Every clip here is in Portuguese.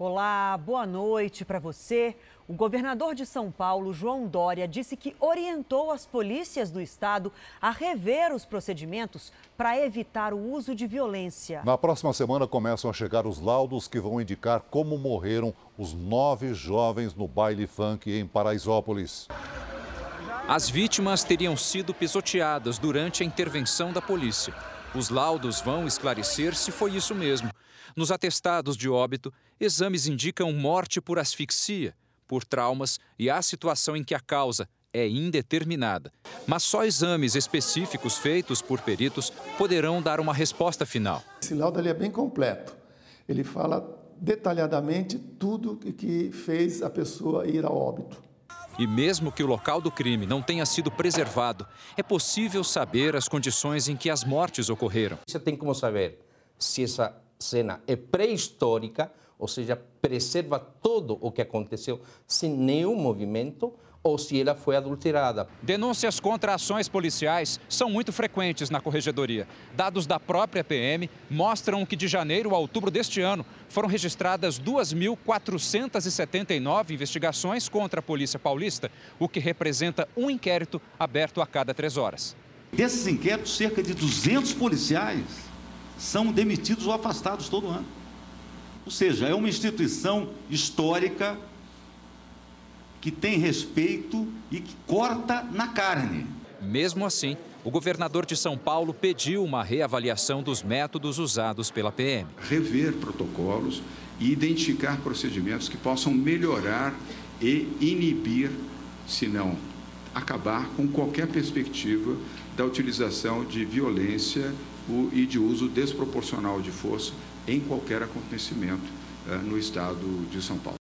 Olá, boa noite para você. O governador de São Paulo, João Dória, disse que orientou as polícias do estado a rever os procedimentos para evitar o uso de violência. Na próxima semana começam a chegar os laudos que vão indicar como morreram os nove jovens no baile funk em Paraisópolis. As vítimas teriam sido pisoteadas durante a intervenção da polícia. Os laudos vão esclarecer se foi isso mesmo. Nos atestados de óbito, exames indicam morte por asfixia, por traumas e a situação em que a causa é indeterminada. Mas só exames específicos feitos por peritos poderão dar uma resposta final. Esse laudo é bem completo. Ele fala detalhadamente tudo que fez a pessoa ir ao óbito. E mesmo que o local do crime não tenha sido preservado, é possível saber as condições em que as mortes ocorreram. Você tem como saber se essa cena é pré-histórica, ou seja, preserva todo o que aconteceu sem nenhum movimento, ou se ela foi adulterada. Denúncias contra ações policiais são muito frequentes na corregedoria. Dados da própria PM mostram que de janeiro a outubro deste ano foram registradas 2.479 investigações contra a Polícia Paulista, o que representa um inquérito aberto a cada três horas. Desses inquéritos, cerca de 200 policiais são demitidos ou afastados todo ano. Ou seja, é uma instituição histórica que tem respeito e que corta na carne. Mesmo assim, o governador de São Paulo pediu uma reavaliação dos métodos usados pela PM. Rever protocolos e identificar procedimentos que possam melhorar e inibir, se não acabar com qualquer perspectiva da utilização de violência e de uso desproporcional de força em qualquer acontecimento eh, no estado de São Paulo.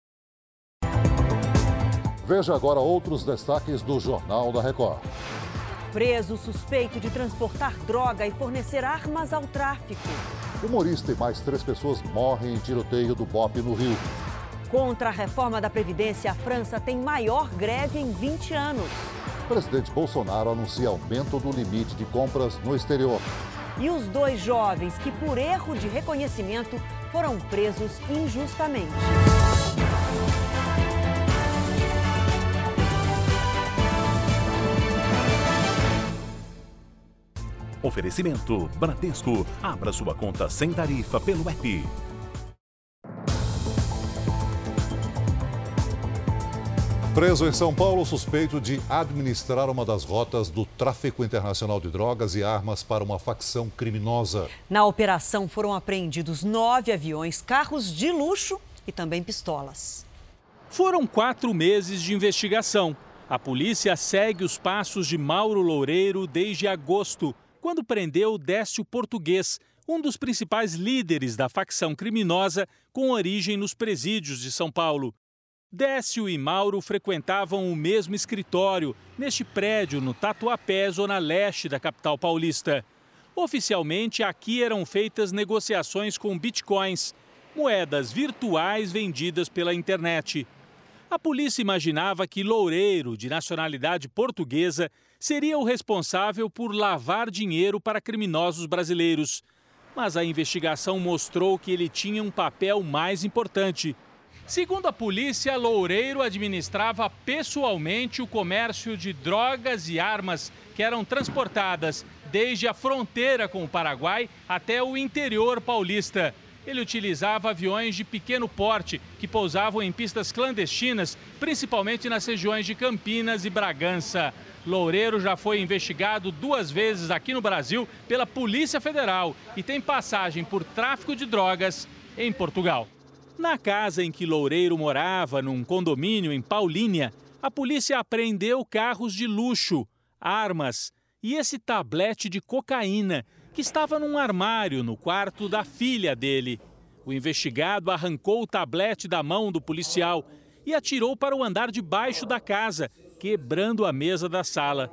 Veja agora outros destaques do Jornal da Record. Preso suspeito de transportar droga e fornecer armas ao tráfico. Humorista e mais três pessoas morrem em tiroteio do BOP no Rio. Contra a reforma da Previdência, a França tem maior greve em 20 anos. O presidente Bolsonaro anuncia aumento do limite de compras no exterior. E os dois jovens que, por erro de reconhecimento, foram presos injustamente. Oferecimento Bradesco. Abra sua conta sem tarifa pelo app. Preso em São Paulo, suspeito de administrar uma das rotas do tráfico internacional de drogas e armas para uma facção criminosa. Na operação foram apreendidos nove aviões, carros de luxo e também pistolas. Foram quatro meses de investigação. A polícia segue os passos de Mauro Loureiro desde agosto, quando prendeu Décio Português, um dos principais líderes da facção criminosa com origem nos presídios de São Paulo. Décio e Mauro frequentavam o mesmo escritório, neste prédio no Tatuapé, zona leste da capital paulista. Oficialmente, aqui eram feitas negociações com bitcoins, moedas virtuais vendidas pela internet. A polícia imaginava que Loureiro, de nacionalidade portuguesa, seria o responsável por lavar dinheiro para criminosos brasileiros. Mas a investigação mostrou que ele tinha um papel mais importante Segundo a polícia, Loureiro administrava pessoalmente o comércio de drogas e armas que eram transportadas desde a fronteira com o Paraguai até o interior paulista. Ele utilizava aviões de pequeno porte que pousavam em pistas clandestinas, principalmente nas regiões de Campinas e Bragança. Loureiro já foi investigado duas vezes aqui no Brasil pela Polícia Federal e tem passagem por tráfico de drogas em Portugal. Na casa em que Loureiro morava, num condomínio em Paulínia, a polícia apreendeu carros de luxo, armas e esse tablete de cocaína que estava num armário no quarto da filha dele. O investigado arrancou o tablete da mão do policial e atirou para o andar de baixo da casa, quebrando a mesa da sala.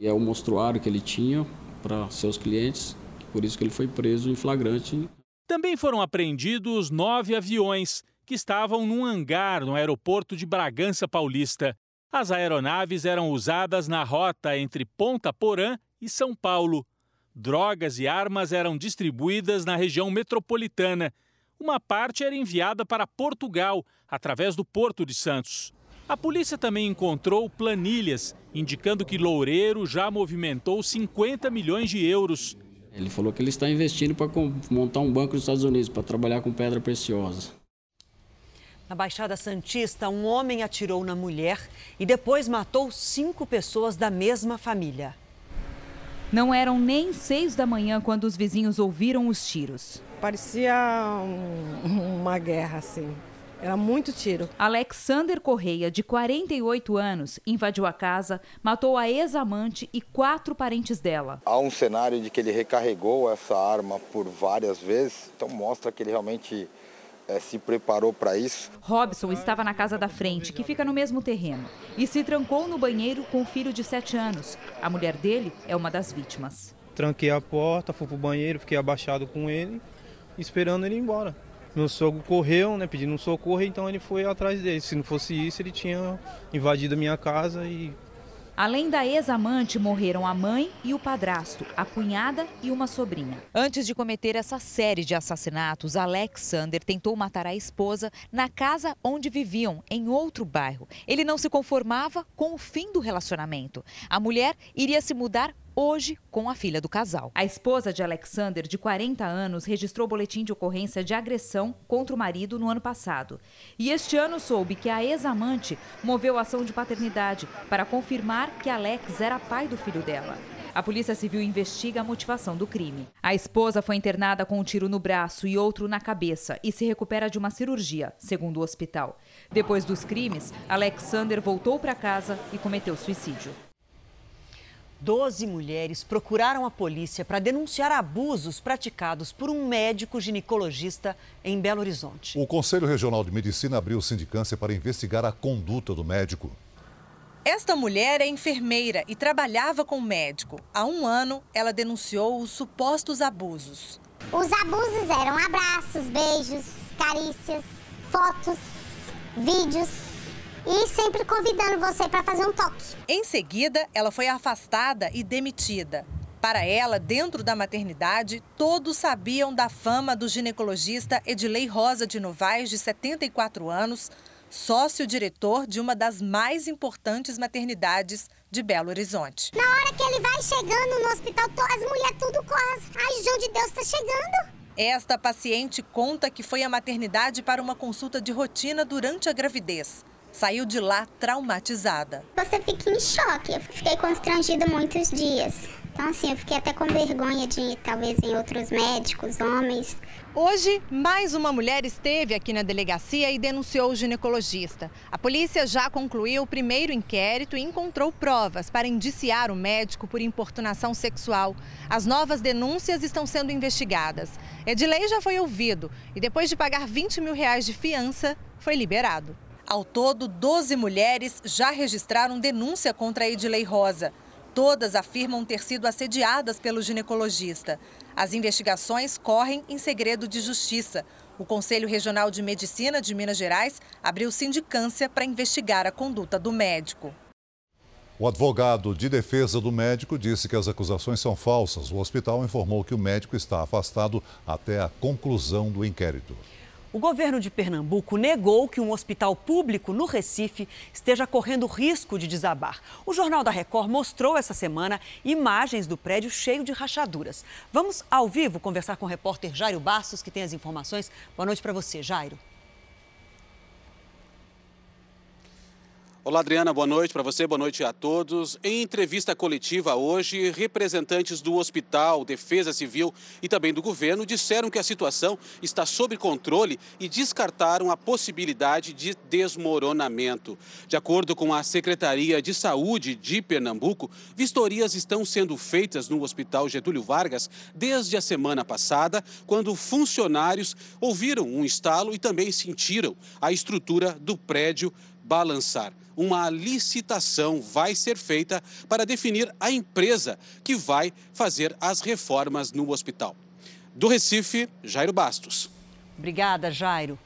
É o monstruário que ele tinha para seus clientes, por isso que ele foi preso em flagrante. Também foram apreendidos nove aviões que estavam num hangar no aeroporto de Bragança Paulista. As aeronaves eram usadas na rota entre Ponta Porã e São Paulo. Drogas e armas eram distribuídas na região metropolitana, uma parte era enviada para Portugal, através do Porto de Santos. A polícia também encontrou planilhas indicando que Loureiro já movimentou 50 milhões de euros. Ele falou que ele está investindo para montar um banco nos Estados Unidos para trabalhar com pedra preciosa. Na Baixada Santista, um homem atirou na mulher e depois matou cinco pessoas da mesma família. Não eram nem seis da manhã quando os vizinhos ouviram os tiros. Parecia um, uma guerra, assim. Era muito tiro. Alexander Correia, de 48 anos, invadiu a casa, matou a ex-amante e quatro parentes dela. Há um cenário de que ele recarregou essa arma por várias vezes, então mostra que ele realmente é, se preparou para isso. Robson estava na casa da frente, que fica no mesmo terreno, e se trancou no banheiro com o filho de 7 anos. A mulher dele é uma das vítimas. Tranquei a porta, fui pro banheiro, fiquei abaixado com ele, esperando ele ir embora. Meu sogro correu, né, pedindo um socorro, então ele foi atrás dele. Se não fosse isso, ele tinha invadido a minha casa e Além da ex-amante, morreram a mãe e o padrasto, a cunhada e uma sobrinha. Antes de cometer essa série de assassinatos, Alexander tentou matar a esposa na casa onde viviam, em outro bairro. Ele não se conformava com o fim do relacionamento. A mulher iria se mudar hoje com a filha do casal. A esposa de Alexander, de 40 anos, registrou boletim de ocorrência de agressão contra o marido no ano passado. E este ano soube que a ex-amante moveu ação de paternidade para confirmar que Alex era pai do filho dela. A Polícia Civil investiga a motivação do crime. A esposa foi internada com um tiro no braço e outro na cabeça e se recupera de uma cirurgia, segundo o hospital. Depois dos crimes, Alexander voltou para casa e cometeu suicídio. Doze mulheres procuraram a polícia para denunciar abusos praticados por um médico ginecologista em Belo Horizonte. O Conselho Regional de Medicina abriu sindicância para investigar a conduta do médico. Esta mulher é enfermeira e trabalhava com o médico. Há um ano, ela denunciou os supostos abusos. Os abusos eram abraços, beijos, carícias, fotos, vídeos e sempre convidando você para fazer um toque. Em seguida, ela foi afastada e demitida. Para ela, dentro da maternidade, todos sabiam da fama do ginecologista Edilei Rosa de Novaes, de 74 anos, sócio-diretor de uma das mais importantes maternidades de Belo Horizonte. Na hora que ele vai chegando no hospital, as mulheres tudo correm. Ai, João de Deus está chegando. Esta paciente conta que foi à maternidade para uma consulta de rotina durante a gravidez saiu de lá traumatizada. Você fica em choque. Eu fiquei constrangida muitos dias. Então, assim, eu fiquei até com vergonha de talvez em outros médicos, homens. Hoje, mais uma mulher esteve aqui na delegacia e denunciou o ginecologista. A polícia já concluiu o primeiro inquérito e encontrou provas para indiciar o médico por importunação sexual. As novas denúncias estão sendo investigadas. Edilei já foi ouvido e, depois de pagar 20 mil reais de fiança, foi liberado. Ao todo, 12 mulheres já registraram denúncia contra Edilei Rosa. Todas afirmam ter sido assediadas pelo ginecologista. As investigações correm em segredo de justiça. O Conselho Regional de Medicina de Minas Gerais abriu sindicância para investigar a conduta do médico. O advogado de defesa do médico disse que as acusações são falsas. O hospital informou que o médico está afastado até a conclusão do inquérito. O governo de Pernambuco negou que um hospital público no Recife esteja correndo risco de desabar. O Jornal da Record mostrou essa semana imagens do prédio cheio de rachaduras. Vamos ao vivo conversar com o repórter Jairo Bastos, que tem as informações. Boa noite para você, Jairo. Olá, Adriana, boa noite para você, boa noite a todos. Em entrevista coletiva hoje, representantes do Hospital, Defesa Civil e também do governo disseram que a situação está sob controle e descartaram a possibilidade de desmoronamento. De acordo com a Secretaria de Saúde de Pernambuco, vistorias estão sendo feitas no Hospital Getúlio Vargas desde a semana passada, quando funcionários ouviram um estalo e também sentiram a estrutura do prédio balançar. Uma licitação vai ser feita para definir a empresa que vai fazer as reformas no hospital. Do Recife, Jairo Bastos. Obrigada, Jairo.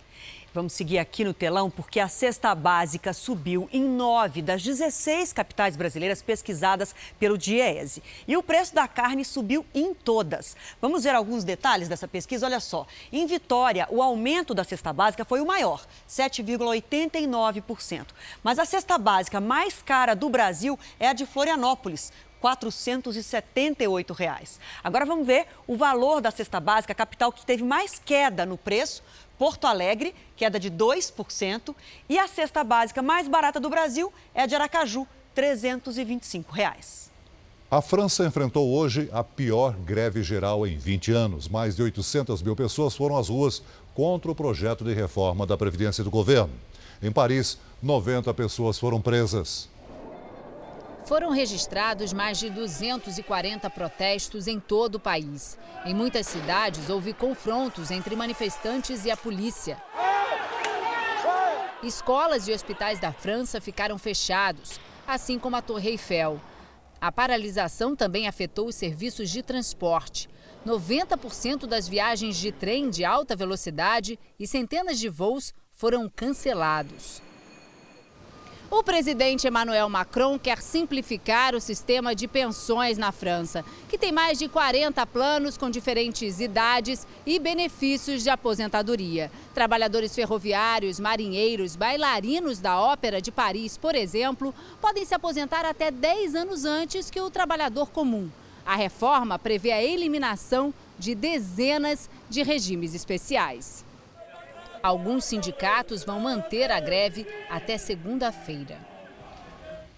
Vamos seguir aqui no telão porque a cesta básica subiu em nove das 16 capitais brasileiras pesquisadas pelo Diese. E o preço da carne subiu em todas. Vamos ver alguns detalhes dessa pesquisa? Olha só. Em Vitória, o aumento da cesta básica foi o maior, 7,89%. Mas a cesta básica mais cara do Brasil é a de Florianópolis, 478 reais. Agora vamos ver o valor da cesta básica, a capital que teve mais queda no preço, Porto Alegre, queda de 2%, e a cesta básica mais barata do Brasil é a de Aracaju, 325 reais. A França enfrentou hoje a pior greve geral em 20 anos. Mais de 800 mil pessoas foram às ruas contra o projeto de reforma da Previdência do governo. Em Paris, 90 pessoas foram presas. Foram registrados mais de 240 protestos em todo o país. Em muitas cidades, houve confrontos entre manifestantes e a polícia. Escolas e hospitais da França ficaram fechados, assim como a Torre Eiffel. A paralisação também afetou os serviços de transporte. 90% das viagens de trem de alta velocidade e centenas de voos foram cancelados. O presidente Emmanuel Macron quer simplificar o sistema de pensões na França, que tem mais de 40 planos com diferentes idades e benefícios de aposentadoria. Trabalhadores ferroviários, marinheiros, bailarinos da Ópera de Paris, por exemplo, podem se aposentar até 10 anos antes que o trabalhador comum. A reforma prevê a eliminação de dezenas de regimes especiais. Alguns sindicatos vão manter a greve até segunda-feira.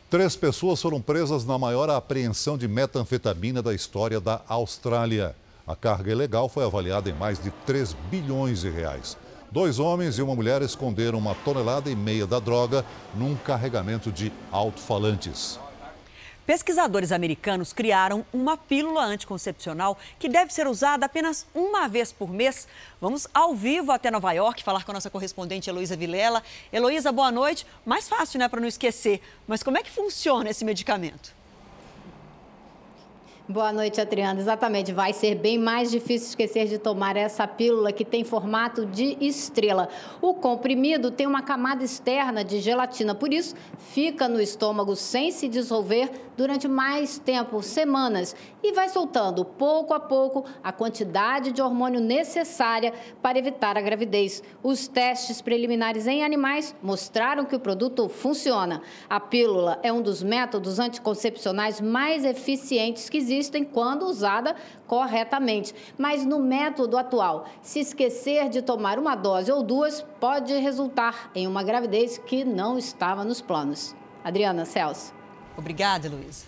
Três pessoas foram presas na maior apreensão de metanfetamina da história da Austrália. A carga ilegal foi avaliada em mais de 3 bilhões de reais. Dois homens e uma mulher esconderam uma tonelada e meia da droga num carregamento de alto-falantes. Pesquisadores americanos criaram uma pílula anticoncepcional que deve ser usada apenas uma vez por mês. Vamos ao vivo até Nova York falar com a nossa correspondente Heloísa Vilela. Heloísa, boa noite. Mais fácil, né, para não esquecer. Mas como é que funciona esse medicamento? Boa noite, Adriana. Exatamente, vai ser bem mais difícil esquecer de tomar essa pílula que tem formato de estrela. O comprimido tem uma camada externa de gelatina, por isso fica no estômago sem se dissolver durante mais tempo, semanas, e vai soltando pouco a pouco a quantidade de hormônio necessária para evitar a gravidez. Os testes preliminares em animais mostraram que o produto funciona. A pílula é um dos métodos anticoncepcionais mais eficientes que existem quando usada corretamente. Mas no método atual, se esquecer de tomar uma dose ou duas, pode resultar em uma gravidez que não estava nos planos. Adriana Celso. Obrigada, Luiz.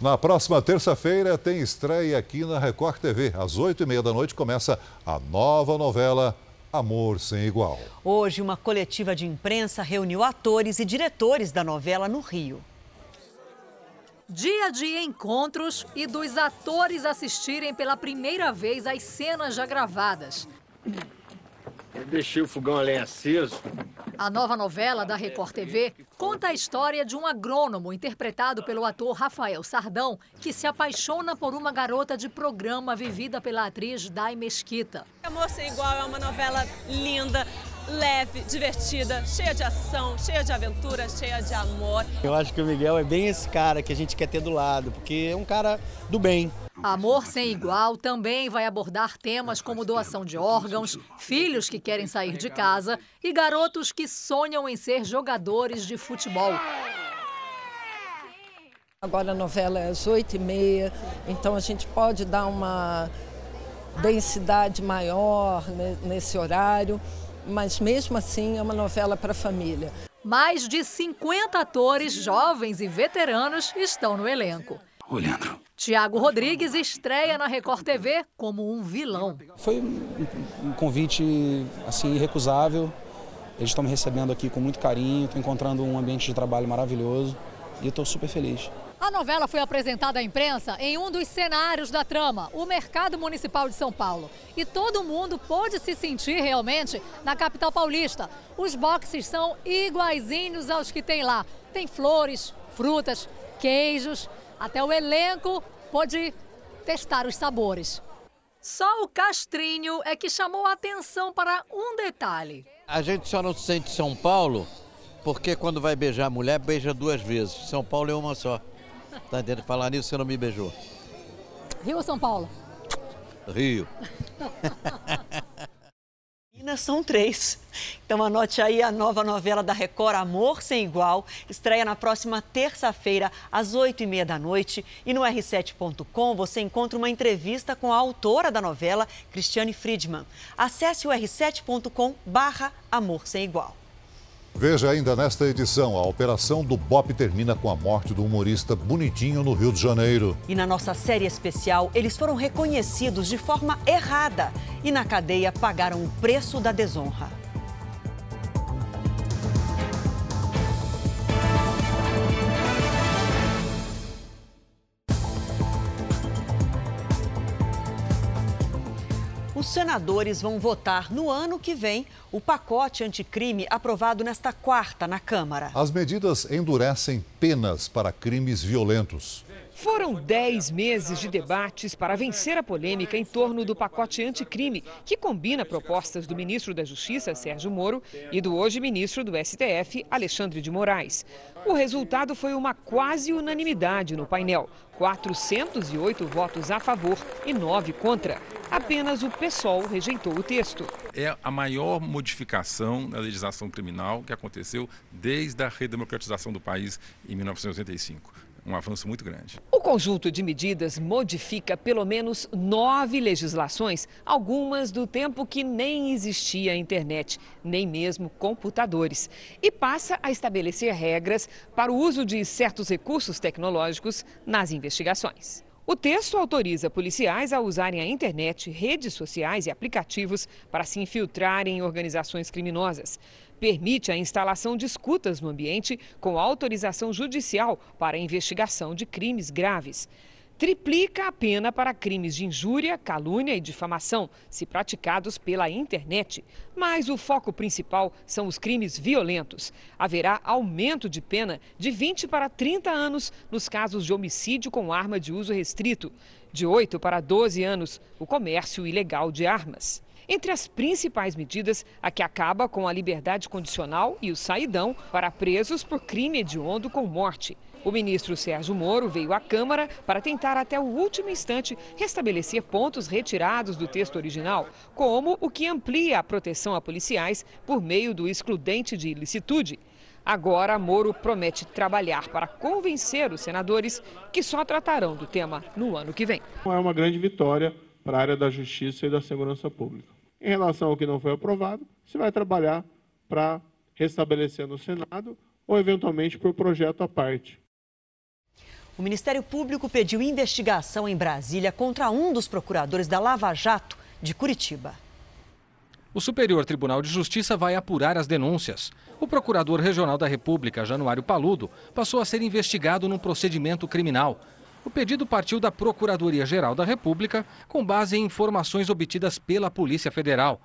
Na próxima terça-feira tem estreia aqui na Record TV. Às oito e meia da noite começa a nova novela Amor Sem Igual. Hoje, uma coletiva de imprensa reuniu atores e diretores da novela no Rio. Dia de encontros e dos atores assistirem pela primeira vez às cenas já gravadas. Deixei o fogão além aceso. A nova novela da Record TV conta a história de um agrônomo interpretado pelo ator Rafael Sardão, que se apaixona por uma garota de programa vivida pela atriz Dai Mesquita. Amor Sem Igual é uma novela linda, leve, divertida, cheia de ação, cheia de aventura, cheia de amor. Eu acho que o Miguel é bem esse cara que a gente quer ter do lado, porque é um cara do bem. Amor Sem Igual também vai abordar temas como doação de órgãos, filhos que querem sair de casa e garotos que sonham em ser jogadores de futebol. Agora a novela é às oito e meia, então a gente pode dar uma densidade maior nesse horário mas mesmo assim é uma novela para a família. Mais de 50 atores, jovens e veteranos, estão no elenco. Ô, Leandro. Tiago Rodrigues estreia na Record TV como um vilão. Foi um convite assim irrecusável. Eles estão me recebendo aqui com muito carinho, estou encontrando um ambiente de trabalho maravilhoso e estou super feliz. A novela foi apresentada à imprensa em um dos cenários da trama, o Mercado Municipal de São Paulo. E todo mundo pôde se sentir realmente na capital paulista. Os boxes são iguaizinhos aos que tem lá. Tem flores, frutas, queijos, até o elenco pôde testar os sabores. Só o Castrinho é que chamou a atenção para um detalhe. A gente só não se sente São Paulo porque quando vai beijar a mulher, beija duas vezes. São Paulo é uma só. Tá entendendo? Falar nisso, você não me beijou. Rio ou São Paulo? Rio. Minas são três. Então anote aí a nova novela da Record Amor Sem Igual. Estreia na próxima terça-feira, às oito e meia da noite. E no r7.com você encontra uma entrevista com a autora da novela, Cristiane Friedman. Acesse o r7.com barra Amor Sem Igual. Veja ainda nesta edição, a operação do BOP termina com a morte do humorista Bonitinho no Rio de Janeiro. E na nossa série especial, eles foram reconhecidos de forma errada e na cadeia pagaram o preço da desonra. Senadores vão votar no ano que vem o pacote anticrime aprovado nesta quarta na Câmara. As medidas endurecem penas para crimes violentos. Foram 10 meses de debates para vencer a polêmica em torno do pacote anticrime, que combina propostas do ministro da Justiça, Sérgio Moro, e do hoje ministro do STF, Alexandre de Moraes. O resultado foi uma quase unanimidade no painel: 408 votos a favor e 9 contra. Apenas o PSOL rejeitou o texto. É a maior modificação na legislação criminal que aconteceu desde a redemocratização do país em 1985 um avanço muito grande. O conjunto de medidas modifica pelo menos nove legislações, algumas do tempo que nem existia a internet, nem mesmo computadores, e passa a estabelecer regras para o uso de certos recursos tecnológicos nas investigações. O texto autoriza policiais a usarem a internet, redes sociais e aplicativos para se infiltrarem em organizações criminosas. Permite a instalação de escutas no ambiente com autorização judicial para investigação de crimes graves triplica a pena para crimes de injúria, calúnia e difamação, se praticados pela internet. Mas o foco principal são os crimes violentos. Haverá aumento de pena de 20 para 30 anos nos casos de homicídio com arma de uso restrito, de 8 para 12 anos o comércio ilegal de armas. Entre as principais medidas, a que acaba com a liberdade condicional e o saidão para presos por crime hediondo com morte. O ministro Sérgio Moro veio à Câmara para tentar até o último instante restabelecer pontos retirados do texto original, como o que amplia a proteção a policiais por meio do excludente de ilicitude. Agora, Moro promete trabalhar para convencer os senadores que só tratarão do tema no ano que vem. É uma grande vitória para a área da justiça e da segurança pública. Em relação ao que não foi aprovado, se vai trabalhar para restabelecer no Senado ou, eventualmente, por projeto à parte. O Ministério Público pediu investigação em Brasília contra um dos procuradores da Lava Jato de Curitiba. O Superior Tribunal de Justiça vai apurar as denúncias. O Procurador Regional da República, Januário Paludo, passou a ser investigado num procedimento criminal. O pedido partiu da Procuradoria-Geral da República, com base em informações obtidas pela Polícia Federal.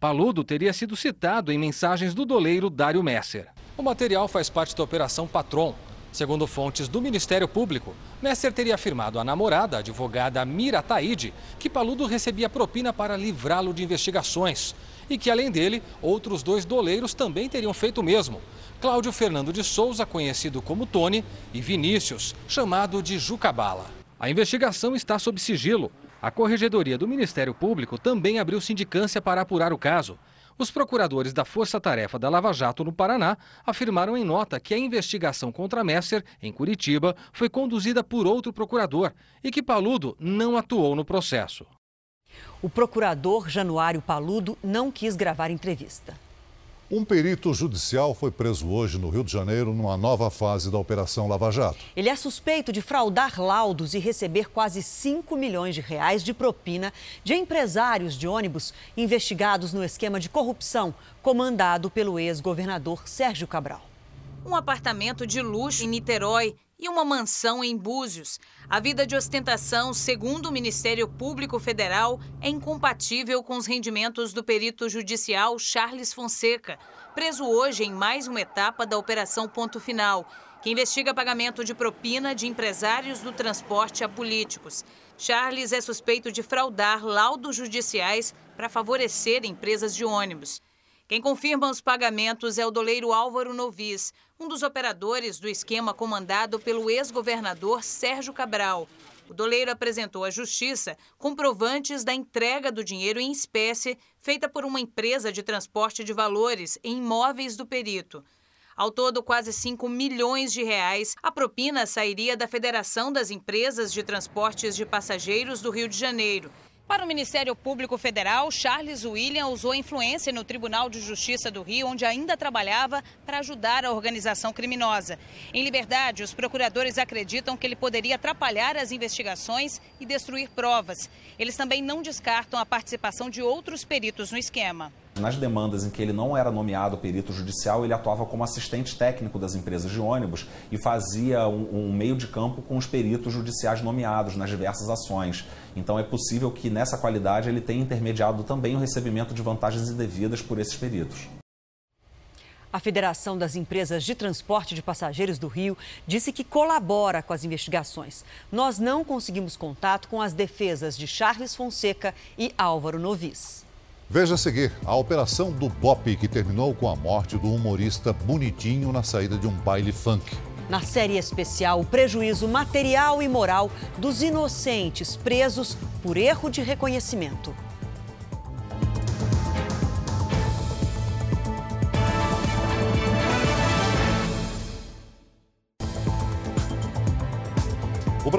Paludo teria sido citado em mensagens do doleiro Dário Messer. O material faz parte da Operação Patron, Segundo fontes do Ministério Público, Messer teria afirmado à namorada, advogada Mira Taide, que Paludo recebia propina para livrá-lo de investigações e que, além dele, outros dois doleiros também teriam feito o mesmo. Cláudio Fernando de Souza, conhecido como Tony, e Vinícius, chamado de Jucabala. A investigação está sob sigilo. A Corregedoria do Ministério Público também abriu sindicância para apurar o caso. Os procuradores da Força Tarefa da Lava Jato no Paraná afirmaram em nota que a investigação contra Messer, em Curitiba, foi conduzida por outro procurador e que Paludo não atuou no processo. O procurador Januário Paludo não quis gravar entrevista. Um perito judicial foi preso hoje no Rio de Janeiro numa nova fase da Operação Lava Jato. Ele é suspeito de fraudar laudos e receber quase 5 milhões de reais de propina de empresários de ônibus investigados no esquema de corrupção comandado pelo ex-governador Sérgio Cabral. Um apartamento de luxo em Niterói e uma mansão em Búzios. A vida de ostentação, segundo o Ministério Público Federal, é incompatível com os rendimentos do perito judicial Charles Fonseca, preso hoje em mais uma etapa da Operação Ponto Final, que investiga pagamento de propina de empresários do transporte a políticos. Charles é suspeito de fraudar laudos judiciais para favorecer empresas de ônibus. Quem confirma os pagamentos é o doleiro Álvaro Novis, um dos operadores do esquema comandado pelo ex-governador Sérgio Cabral. O doleiro apresentou à Justiça comprovantes da entrega do dinheiro em espécie feita por uma empresa de transporte de valores em imóveis do perito. Ao todo, quase 5 milhões de reais. A propina sairia da Federação das Empresas de Transportes de Passageiros do Rio de Janeiro para o Ministério Público Federal, Charles William usou influência no Tribunal de Justiça do Rio, onde ainda trabalhava, para ajudar a organização criminosa. Em liberdade, os procuradores acreditam que ele poderia atrapalhar as investigações e destruir provas. Eles também não descartam a participação de outros peritos no esquema. Nas demandas em que ele não era nomeado perito judicial, ele atuava como assistente técnico das empresas de ônibus e fazia um, um meio de campo com os peritos judiciais nomeados nas diversas ações. Então é possível que nessa qualidade ele tenha intermediado também o recebimento de vantagens indevidas por esses peritos. A Federação das Empresas de Transporte de Passageiros do Rio disse que colabora com as investigações. Nós não conseguimos contato com as defesas de Charles Fonseca e Álvaro Novis. Veja a seguir a operação do BOP que terminou com a morte do humorista Bonitinho na saída de um baile funk. Na série especial, o prejuízo material e moral dos inocentes presos por erro de reconhecimento.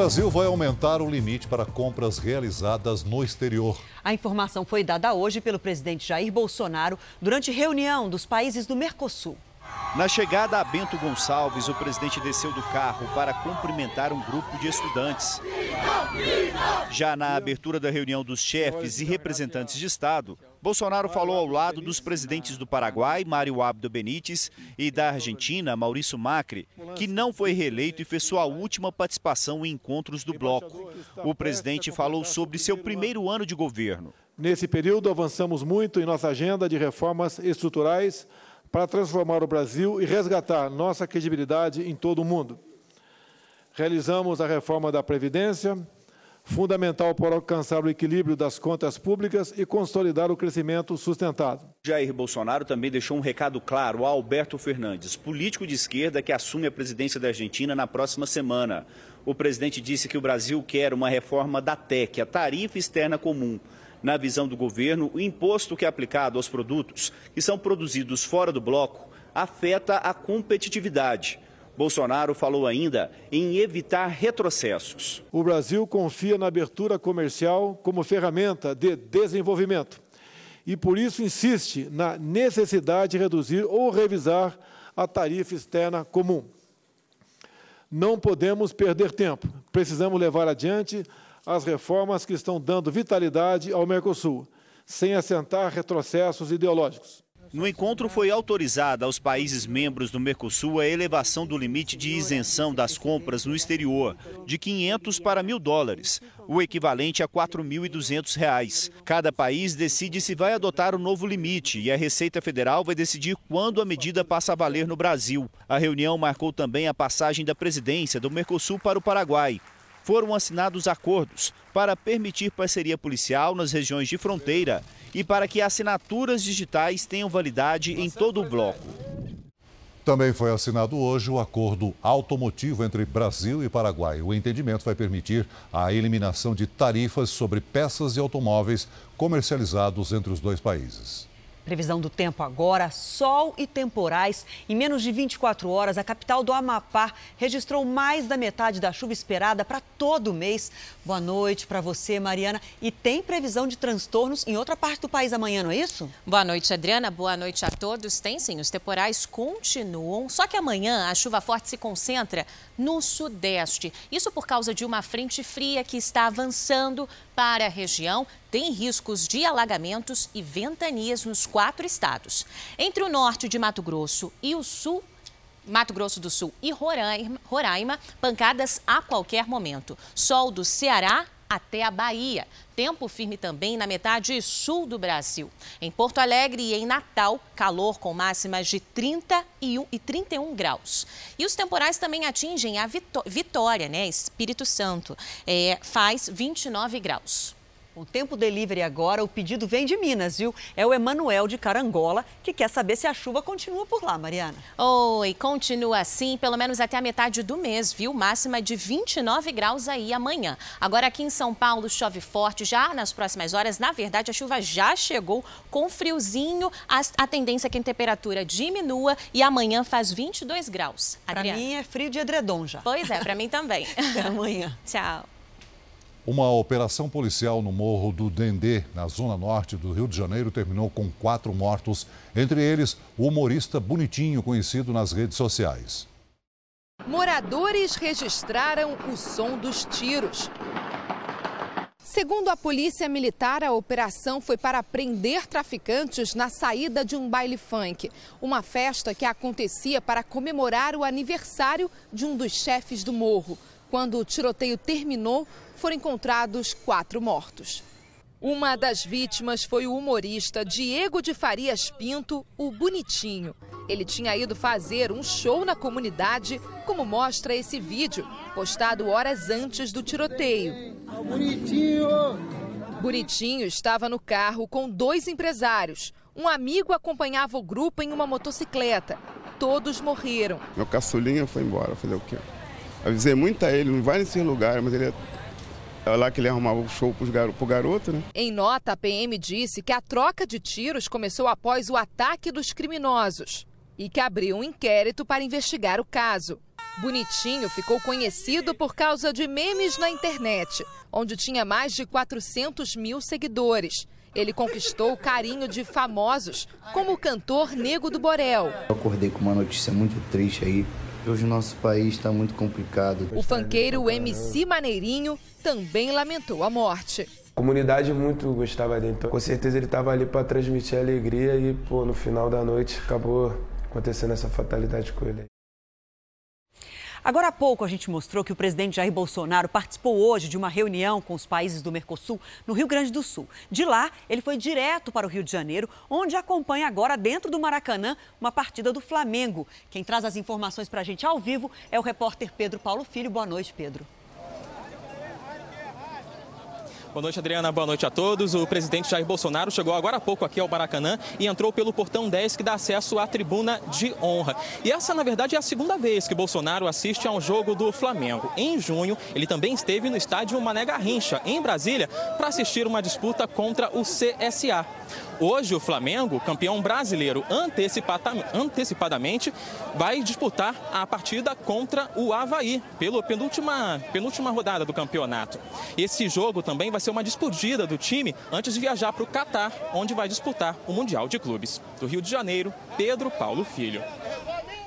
Brasil vai aumentar o limite para compras realizadas no exterior. A informação foi dada hoje pelo presidente Jair Bolsonaro durante reunião dos países do Mercosul. Na chegada a Bento Gonçalves, o presidente desceu do carro para cumprimentar um grupo de estudantes. Já na abertura da reunião dos chefes e representantes de Estado, Bolsonaro falou ao lado dos presidentes do Paraguai, Mário Abdo Benítez, e da Argentina, Maurício Macri, que não foi reeleito e fez sua última participação em encontros do bloco. O presidente falou sobre seu primeiro ano de governo. Nesse período, avançamos muito em nossa agenda de reformas estruturais para transformar o Brasil e resgatar nossa credibilidade em todo o mundo. Realizamos a reforma da Previdência, fundamental para alcançar o equilíbrio das contas públicas e consolidar o crescimento sustentado. Jair Bolsonaro também deixou um recado claro a Alberto Fernandes, político de esquerda que assume a presidência da Argentina na próxima semana. O presidente disse que o Brasil quer uma reforma da TEC, a Tarifa Externa Comum na visão do governo, o imposto que é aplicado aos produtos que são produzidos fora do bloco afeta a competitividade. Bolsonaro falou ainda em evitar retrocessos. O Brasil confia na abertura comercial como ferramenta de desenvolvimento e, por isso, insiste na necessidade de reduzir ou revisar a tarifa externa comum. Não podemos perder tempo, precisamos levar adiante as reformas que estão dando vitalidade ao Mercosul, sem assentar retrocessos ideológicos. No encontro foi autorizada aos países membros do Mercosul a elevação do limite de isenção das compras no exterior de 500 para mil dólares, o equivalente a 4.200 reais. Cada país decide se vai adotar o novo limite e a Receita Federal vai decidir quando a medida passa a valer no Brasil. A reunião marcou também a passagem da presidência do Mercosul para o Paraguai foram assinados acordos para permitir parceria policial nas regiões de fronteira e para que assinaturas digitais tenham validade em todo o bloco. Também foi assinado hoje o acordo automotivo entre Brasil e Paraguai. O entendimento vai permitir a eliminação de tarifas sobre peças de automóveis comercializados entre os dois países. Previsão do tempo agora: sol e temporais. Em menos de 24 horas, a capital do Amapá registrou mais da metade da chuva esperada para todo mês. Boa noite para você, Mariana. E tem previsão de transtornos em outra parte do país amanhã, não é isso? Boa noite, Adriana. Boa noite a todos. Tem sim, os temporais continuam. Só que amanhã a chuva forte se concentra no sudeste. Isso por causa de uma frente fria que está avançando para a região. Tem riscos de alagamentos e ventanias nos quatro estados. Entre o norte de Mato Grosso e o sul Mato Grosso do Sul e Roraima, Roraima, pancadas a qualquer momento. Sol do Ceará até a Bahia. Tempo firme também na metade sul do Brasil. Em Porto Alegre e em Natal, calor com máximas de 31 e 31 graus. E os temporais também atingem a Vitória, né? Espírito Santo. É, faz 29 graus. Com tempo delivery agora, o pedido vem de Minas, viu? É o Emanuel de Carangola, que quer saber se a chuva continua por lá, Mariana. Oi, continua assim, pelo menos até a metade do mês, viu? Máxima de 29 graus aí amanhã. Agora aqui em São Paulo chove forte já nas próximas horas. Na verdade, a chuva já chegou com friozinho. A, a tendência é que a temperatura diminua e amanhã faz 22 graus. Para mim é frio de edredom já. Pois é, para mim também. Até amanhã. Tchau. Uma operação policial no Morro do Dendê, na zona norte do Rio de Janeiro, terminou com quatro mortos, entre eles o humorista Bonitinho, conhecido nas redes sociais. Moradores registraram o som dos tiros. Segundo a Polícia Militar, a operação foi para prender traficantes na saída de um baile funk, uma festa que acontecia para comemorar o aniversário de um dos chefes do morro. Quando o tiroteio terminou, foram encontrados quatro mortos. Uma das vítimas foi o humorista Diego de Farias Pinto, o Bonitinho. Ele tinha ido fazer um show na comunidade, como mostra esse vídeo, postado horas antes do tiroteio. Bonitinho! Bonitinho estava no carro com dois empresários. Um amigo acompanhava o grupo em uma motocicleta. Todos morreram. Meu caçulinha foi embora, fazer o quê? Avisei muito a ele, não vai nesse lugar, mas ele é lá que ele arrumava o show pro garoto, pro garoto, né? Em nota, a PM disse que a troca de tiros começou após o ataque dos criminosos e que abriu um inquérito para investigar o caso. Bonitinho ficou conhecido por causa de memes na internet, onde tinha mais de 400 mil seguidores. Ele conquistou o carinho de famosos, como o cantor Nego do Borel. Eu acordei com uma notícia muito triste aí. Hoje o nosso país está muito complicado. O fanqueiro MC Maneirinho também lamentou a morte. A comunidade muito gostava dele, então com certeza ele estava ali para transmitir alegria e pô, no final da noite acabou acontecendo essa fatalidade com ele. Agora há pouco a gente mostrou que o presidente Jair Bolsonaro participou hoje de uma reunião com os países do Mercosul no Rio Grande do Sul. De lá, ele foi direto para o Rio de Janeiro, onde acompanha agora, dentro do Maracanã, uma partida do Flamengo. Quem traz as informações para a gente ao vivo é o repórter Pedro Paulo Filho. Boa noite, Pedro. Boa noite, Adriana. Boa noite a todos. O presidente Jair Bolsonaro chegou agora há pouco aqui ao Maracanã e entrou pelo portão 10 que dá acesso à tribuna de honra. E essa, na verdade, é a segunda vez que Bolsonaro assiste a um jogo do Flamengo. Em junho, ele também esteve no estádio Mané Garrincha, em Brasília, para assistir uma disputa contra o CSA. Hoje, o Flamengo, campeão brasileiro antecipadamente, vai disputar a partida contra o Havaí, pela penúltima, penúltima rodada do campeonato. Esse jogo também vai ser uma despedida do time antes de viajar para o Catar, onde vai disputar o Mundial de Clubes. Do Rio de Janeiro, Pedro Paulo Filho.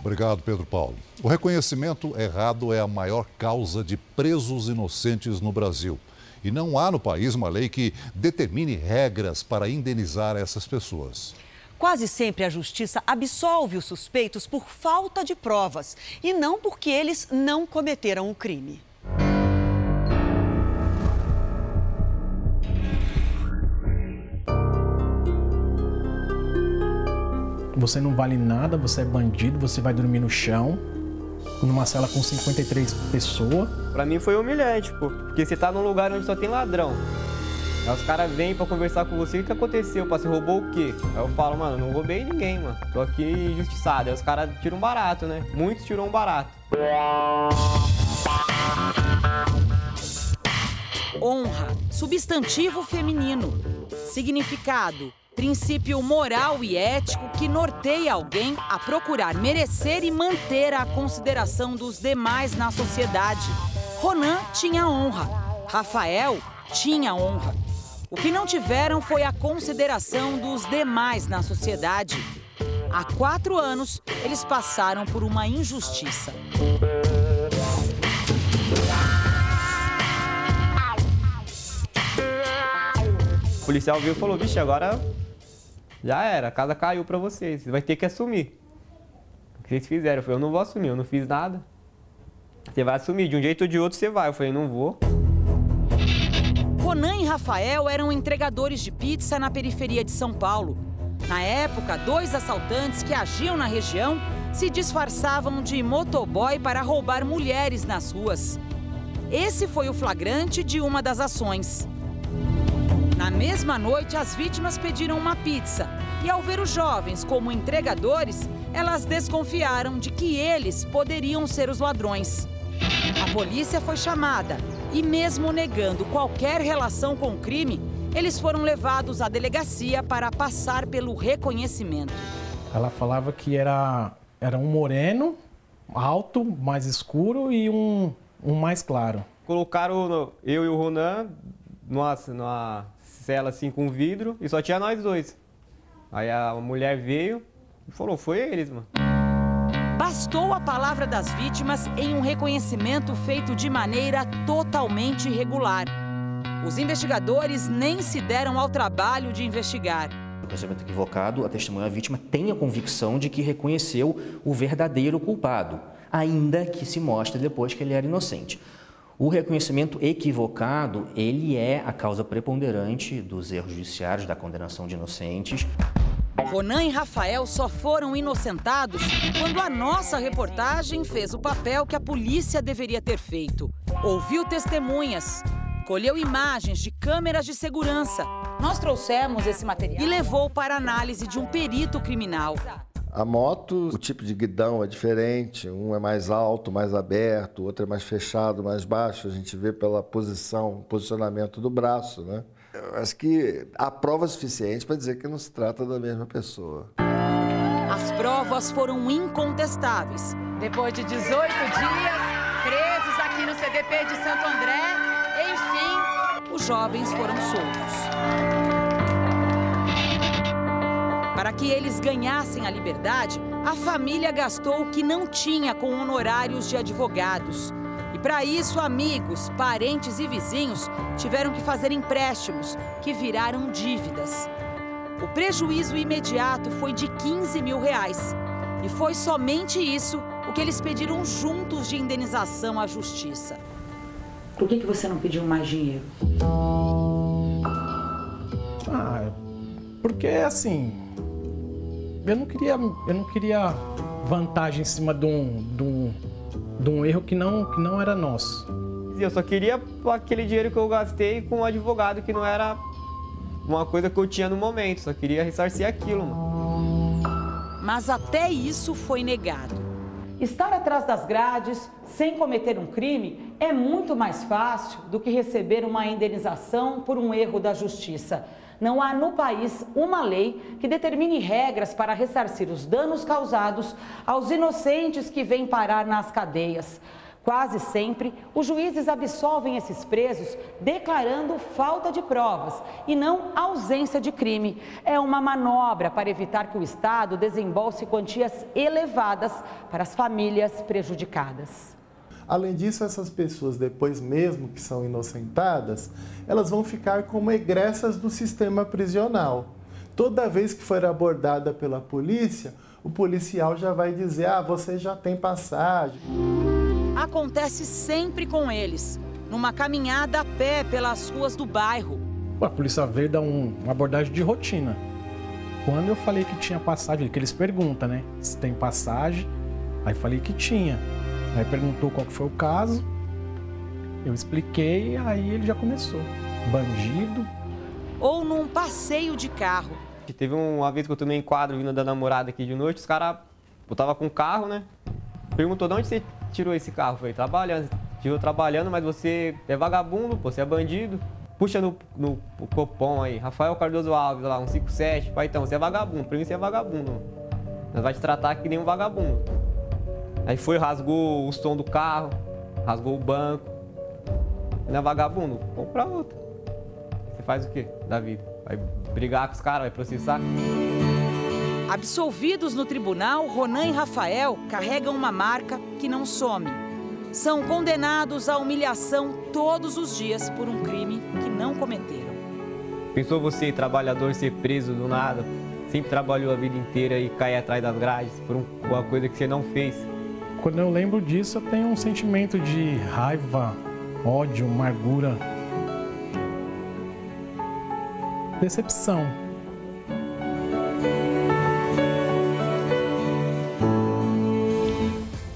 Obrigado, Pedro Paulo. O reconhecimento errado é a maior causa de presos inocentes no Brasil. E não há no país uma lei que determine regras para indenizar essas pessoas. Quase sempre a justiça absolve os suspeitos por falta de provas e não porque eles não cometeram o crime. Você não vale nada, você é bandido, você vai dormir no chão, numa cela com 53 pessoas. Pra mim foi humilhante, pô, porque você tá num lugar onde só tem ladrão. Aí os caras vêm pra conversar com você, o que aconteceu? Pá, você roubou o quê? Aí eu falo, mano, não roubei ninguém, mano. Tô aqui injustiçado. Aí os caras tiram um barato, né? Muitos tiram um barato. Honra, substantivo feminino. Significado: princípio moral e ético que norteia alguém a procurar merecer e manter a consideração dos demais na sociedade. Ronan tinha honra, Rafael tinha honra. O que não tiveram foi a consideração dos demais na sociedade. Há quatro anos, eles passaram por uma injustiça. O policial viu e falou: Vixe, agora já era, a casa caiu pra vocês, você vai ter que assumir. O que vocês fizeram? Eu falei, eu não vou assumir, eu não fiz nada. Você vai assumir, de um jeito ou de outro você vai. Eu falei, não vou. Ronan e Rafael eram entregadores de pizza na periferia de São Paulo. Na época, dois assaltantes que agiam na região se disfarçavam de motoboy para roubar mulheres nas ruas. Esse foi o flagrante de uma das ações. Na mesma noite, as vítimas pediram uma pizza e, ao ver os jovens como entregadores, elas desconfiaram de que eles poderiam ser os ladrões. A polícia foi chamada e, mesmo negando qualquer relação com o crime, eles foram levados à delegacia para passar pelo reconhecimento. Ela falava que era, era um moreno, alto, mais escuro e um, um mais claro. Colocaram eu e o Ronan numa, numa cela assim com vidro e só tinha nós dois. Aí a mulher veio e falou: Foi eles, mano. Bastou a palavra das vítimas em um reconhecimento feito de maneira totalmente irregular. Os investigadores nem se deram ao trabalho de investigar. No procedimento equivocado, a testemunha a vítima tem a convicção de que reconheceu o verdadeiro culpado, ainda que se mostre depois que ele era inocente. O reconhecimento equivocado, ele é a causa preponderante dos erros judiciários, da condenação de inocentes. Ronan e Rafael só foram inocentados quando a nossa reportagem fez o papel que a polícia deveria ter feito. Ouviu testemunhas, colheu imagens de câmeras de segurança. Nós trouxemos esse material e levou para análise de um perito criminal. A moto, o tipo de guidão é diferente, um é mais alto, mais aberto, o outro é mais fechado, mais baixo. A gente vê pela posição, posicionamento do braço, né? Eu acho que há prova suficiente para dizer que não se trata da mesma pessoa. As provas foram incontestáveis. Depois de 18 dias presos aqui no CDP de Santo André, enfim, os jovens foram soltos. Para que eles ganhassem a liberdade, a família gastou o que não tinha com honorários de advogados. E para isso, amigos, parentes e vizinhos tiveram que fazer empréstimos que viraram dívidas. O prejuízo imediato foi de 15 mil reais. E foi somente isso o que eles pediram juntos de indenização à justiça. Por que, que você não pediu mais dinheiro? Ah, porque assim, eu não queria, eu não queria vantagem em cima de um, de um, de um erro que não, que não era nosso. Eu só queria aquele dinheiro que eu gastei com um advogado que não era uma coisa que eu tinha no momento, só queria ressarcir aquilo. Mano. Mas até isso foi negado. Estar atrás das grades sem cometer um crime é muito mais fácil do que receber uma indenização por um erro da justiça. Não há no país uma lei que determine regras para ressarcir os danos causados aos inocentes que vêm parar nas cadeias. Quase sempre, os juízes absolvem esses presos declarando falta de provas e não ausência de crime. É uma manobra para evitar que o Estado desembolse quantias elevadas para as famílias prejudicadas. Além disso, essas pessoas, depois mesmo que são inocentadas, elas vão ficar como egressas do sistema prisional. Toda vez que for abordada pela polícia, o policial já vai dizer: ah, você já tem passagem acontece sempre com eles, numa caminhada a pé pelas ruas do bairro. A polícia veio dar um, uma abordagem de rotina. Quando eu falei que tinha passagem, que eles perguntam, né? Se tem passagem. Aí falei que tinha. Aí perguntou qual que foi o caso. Eu expliquei, aí ele já começou. Bandido. Ou num passeio de carro. Teve uma vez que eu tomei enquadro vindo da namorada aqui de noite, os caras. Eu tava com o carro, né? Perguntou de onde você tirou esse carro? Foi trabalhando. Tirou trabalhando, mas você é vagabundo, você é bandido. Puxa no, no, no copom aí, Rafael Cardoso Alves, lá, 157. Pai, então, você é vagabundo. Pra mim, você é vagabundo. Nós vai te tratar que nem um vagabundo. Aí foi, rasgou o som do carro, rasgou o banco. Não é vagabundo? Compra outro. Você faz o quê da vida? Vai brigar com os caras, vai processar? Absolvidos no tribunal, Ronan e Rafael carregam uma marca que não some. São condenados à humilhação todos os dias por um crime que não cometeram. Pensou você, trabalhador, ser preso do nada? Sempre trabalhou a vida inteira e cair atrás das grades por uma coisa que você não fez? Quando eu lembro disso, eu tenho um sentimento de raiva, ódio, amargura, decepção.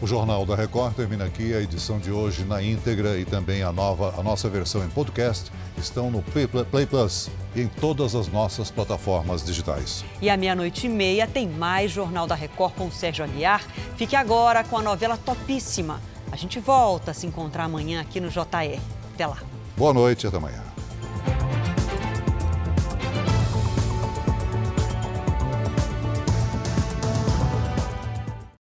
Jornal da Record termina aqui. A edição de hoje na íntegra e também a nova, a nossa versão em podcast estão no Play, Plus e em todas as nossas plataformas digitais. E à meia-noite e meia tem mais Jornal da Record com o Sérgio Aguiar. Fique agora com a novela Topíssima. A gente volta a se encontrar amanhã aqui no JR. Até lá. Boa noite e até amanhã.